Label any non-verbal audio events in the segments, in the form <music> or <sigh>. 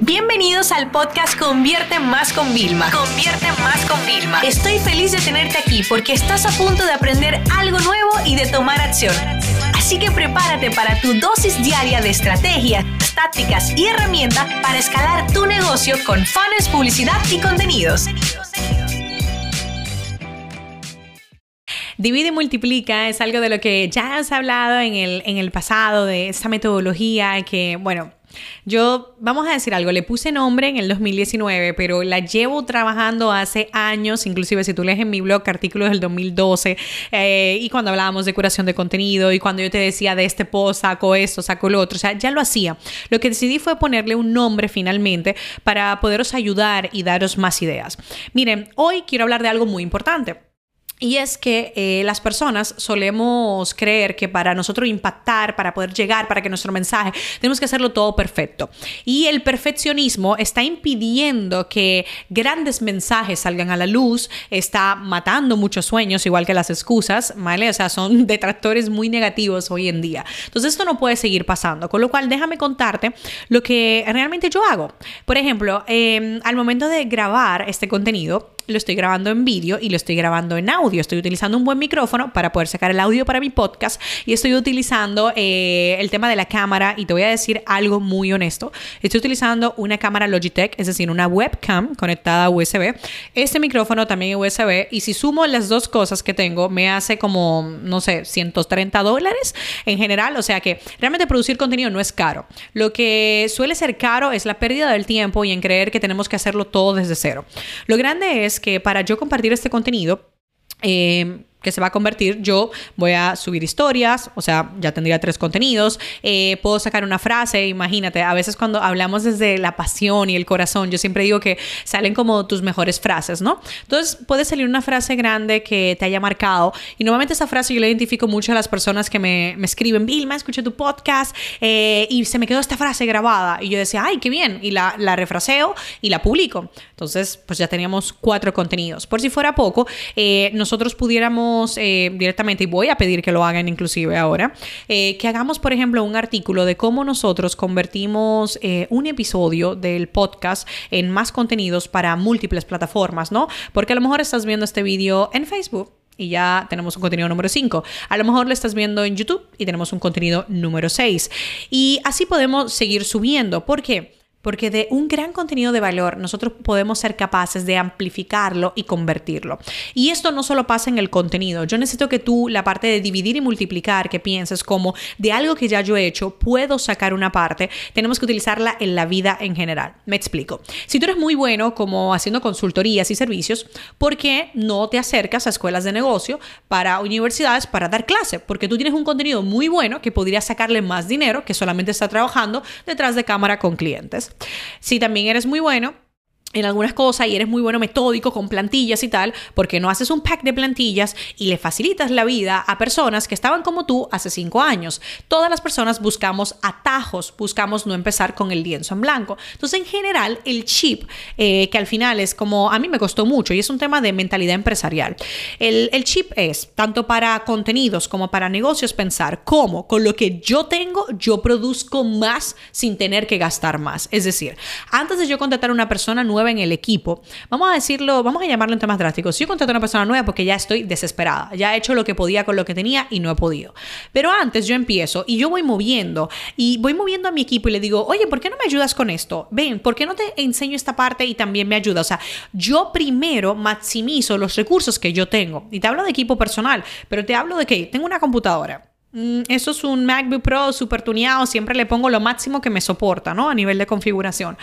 Bienvenidos al podcast Convierte Más con Vilma. Convierte Más con Vilma. Estoy feliz de tenerte aquí porque estás a punto de aprender algo nuevo y de tomar acción. Así que prepárate para tu dosis diaria de estrategias, tácticas y herramientas para escalar tu negocio con fans, publicidad y contenidos. Divide y multiplica es algo de lo que ya has hablado en el, en el pasado, de esa metodología que, bueno, yo, vamos a decir algo, le puse nombre en el 2019, pero la llevo trabajando hace años, inclusive si tú lees en mi blog artículos del 2012, eh, y cuando hablábamos de curación de contenido, y cuando yo te decía de este post, saco esto, saco lo otro, o sea, ya lo hacía. Lo que decidí fue ponerle un nombre finalmente para poderos ayudar y daros más ideas. Miren, hoy quiero hablar de algo muy importante. Y es que eh, las personas solemos creer que para nosotros impactar, para poder llegar, para que nuestro mensaje, tenemos que hacerlo todo perfecto. Y el perfeccionismo está impidiendo que grandes mensajes salgan a la luz, está matando muchos sueños, igual que las excusas, ¿vale? O sea, son <laughs> detractores muy negativos hoy en día. Entonces esto no puede seguir pasando, con lo cual déjame contarte lo que realmente yo hago. Por ejemplo, em, al momento de grabar este contenido, lo estoy grabando en vídeo y lo estoy grabando en audio. Estoy utilizando un buen micrófono para poder sacar el audio para mi podcast y estoy utilizando eh, el tema de la cámara y te voy a decir algo muy honesto. Estoy utilizando una cámara Logitech, es decir, una webcam conectada a USB. Este micrófono también es USB y si sumo las dos cosas que tengo me hace como, no sé, 130 dólares en general. O sea que realmente producir contenido no es caro. Lo que suele ser caro es la pérdida del tiempo y en creer que tenemos que hacerlo todo desde cero. Lo grande es que para yo compartir este contenido, eh, que se va a convertir, yo voy a subir historias, o sea, ya tendría tres contenidos, eh, puedo sacar una frase, imagínate, a veces cuando hablamos desde la pasión y el corazón, yo siempre digo que salen como tus mejores frases, ¿no? Entonces puede salir una frase grande que te haya marcado y normalmente esa frase yo la identifico mucho a las personas que me, me escriben, Vilma, escuché tu podcast eh, y se me quedó esta frase grabada y yo decía, ay, qué bien, y la, la refraseo y la publico. Entonces, pues ya teníamos cuatro contenidos. Por si fuera poco, eh, nosotros pudiéramos eh, directamente, y voy a pedir que lo hagan inclusive ahora, eh, que hagamos, por ejemplo, un artículo de cómo nosotros convertimos eh, un episodio del podcast en más contenidos para múltiples plataformas, ¿no? Porque a lo mejor estás viendo este vídeo en Facebook y ya tenemos un contenido número 5. A lo mejor lo estás viendo en YouTube y tenemos un contenido número 6. Y así podemos seguir subiendo. ¿Por qué? Porque de un gran contenido de valor nosotros podemos ser capaces de amplificarlo y convertirlo. Y esto no solo pasa en el contenido, yo necesito que tú la parte de dividir y multiplicar, que pienses como de algo que ya yo he hecho, puedo sacar una parte, tenemos que utilizarla en la vida en general. Me explico. Si tú eres muy bueno como haciendo consultorías y servicios, ¿por qué no te acercas a escuelas de negocio para universidades para dar clase? Porque tú tienes un contenido muy bueno que podría sacarle más dinero que solamente está trabajando detrás de cámara con clientes. Si también eres muy bueno, en algunas cosas y eres muy bueno metódico con plantillas y tal, porque no haces un pack de plantillas y le facilitas la vida a personas que estaban como tú hace cinco años. Todas las personas buscamos atajos, buscamos no empezar con el lienzo en blanco. Entonces, en general, el chip, eh, que al final es como, a mí me costó mucho y es un tema de mentalidad empresarial. El, el chip es, tanto para contenidos como para negocios, pensar cómo con lo que yo tengo, yo produzco más sin tener que gastar más. Es decir, antes de yo contratar a una persona nueva, en el equipo, vamos a decirlo, vamos a llamarlo en temas drásticos. Yo contrato a una persona nueva porque ya estoy desesperada, ya he hecho lo que podía con lo que tenía y no he podido. Pero antes yo empiezo y yo voy moviendo y voy moviendo a mi equipo y le digo, oye, ¿por qué no me ayudas con esto? Ven, ¿por qué no te enseño esta parte y también me ayuda? O sea, yo primero maximizo los recursos que yo tengo. Y te hablo de equipo personal, pero te hablo de que tengo una computadora Mm, eso es un MacBook Pro super tuneado, siempre le pongo lo máximo que me soporta, ¿no? A nivel de configuración.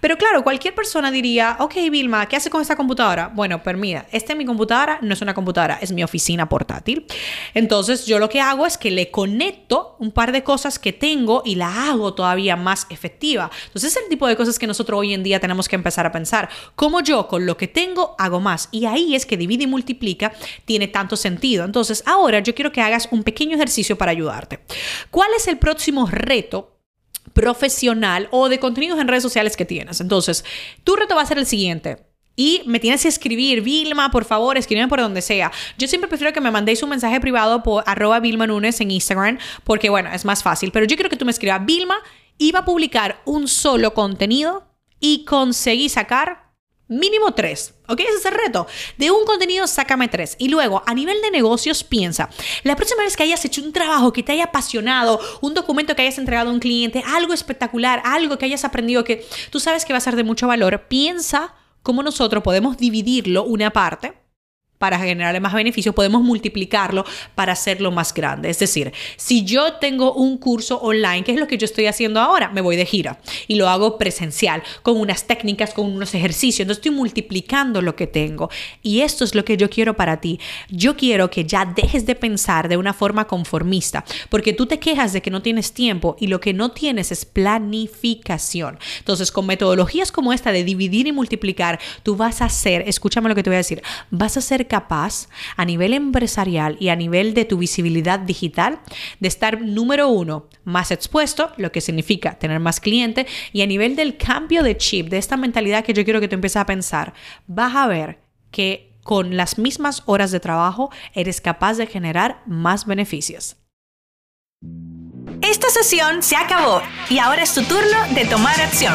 Pero claro, cualquier persona diría, ok, Vilma, ¿qué hace con esta computadora? Bueno, pues mira, esta es mi computadora, no es una computadora, es mi oficina portátil. Entonces, yo lo que hago es que le conecto un par de cosas que tengo y la hago todavía más efectiva. Entonces, es el tipo de cosas que nosotros hoy en día tenemos que empezar a pensar. ¿Cómo yo con lo que tengo hago más? Y ahí es que divide y multiplica tiene tanto sentido. Entonces, ahora yo quiero que hagas un pequeño ejercicio para ayudarte. ¿Cuál es el próximo reto profesional o de contenidos en redes sociales que tienes? Entonces, tu reto va a ser el siguiente. Y me tienes que escribir, Vilma, por favor, escríbeme por donde sea. Yo siempre prefiero que me mandéis un mensaje privado por arroba Vilma Nunes en Instagram, porque bueno, es más fácil. Pero yo quiero que tú me escribas, Vilma, iba a publicar un solo contenido y conseguí sacar Mínimo tres, ¿ok? Ese es el reto. De un contenido, sácame tres. Y luego, a nivel de negocios, piensa, la próxima vez que hayas hecho un trabajo que te haya apasionado, un documento que hayas entregado a un cliente, algo espectacular, algo que hayas aprendido que tú sabes que va a ser de mucho valor, piensa cómo nosotros podemos dividirlo una parte para generarle más beneficios, podemos multiplicarlo para hacerlo más grande. Es decir, si yo tengo un curso online, ¿qué es lo que yo estoy haciendo ahora? Me voy de gira y lo hago presencial, con unas técnicas, con unos ejercicios. Entonces estoy multiplicando lo que tengo. Y esto es lo que yo quiero para ti. Yo quiero que ya dejes de pensar de una forma conformista, porque tú te quejas de que no tienes tiempo y lo que no tienes es planificación. Entonces, con metodologías como esta de dividir y multiplicar, tú vas a hacer, escúchame lo que te voy a decir, vas a ser capaz a nivel empresarial y a nivel de tu visibilidad digital de estar número uno más expuesto, lo que significa tener más clientes y a nivel del cambio de chip, de esta mentalidad que yo quiero que tú empieces a pensar, vas a ver que con las mismas horas de trabajo eres capaz de generar más beneficios. Esta sesión se acabó y ahora es tu turno de tomar acción.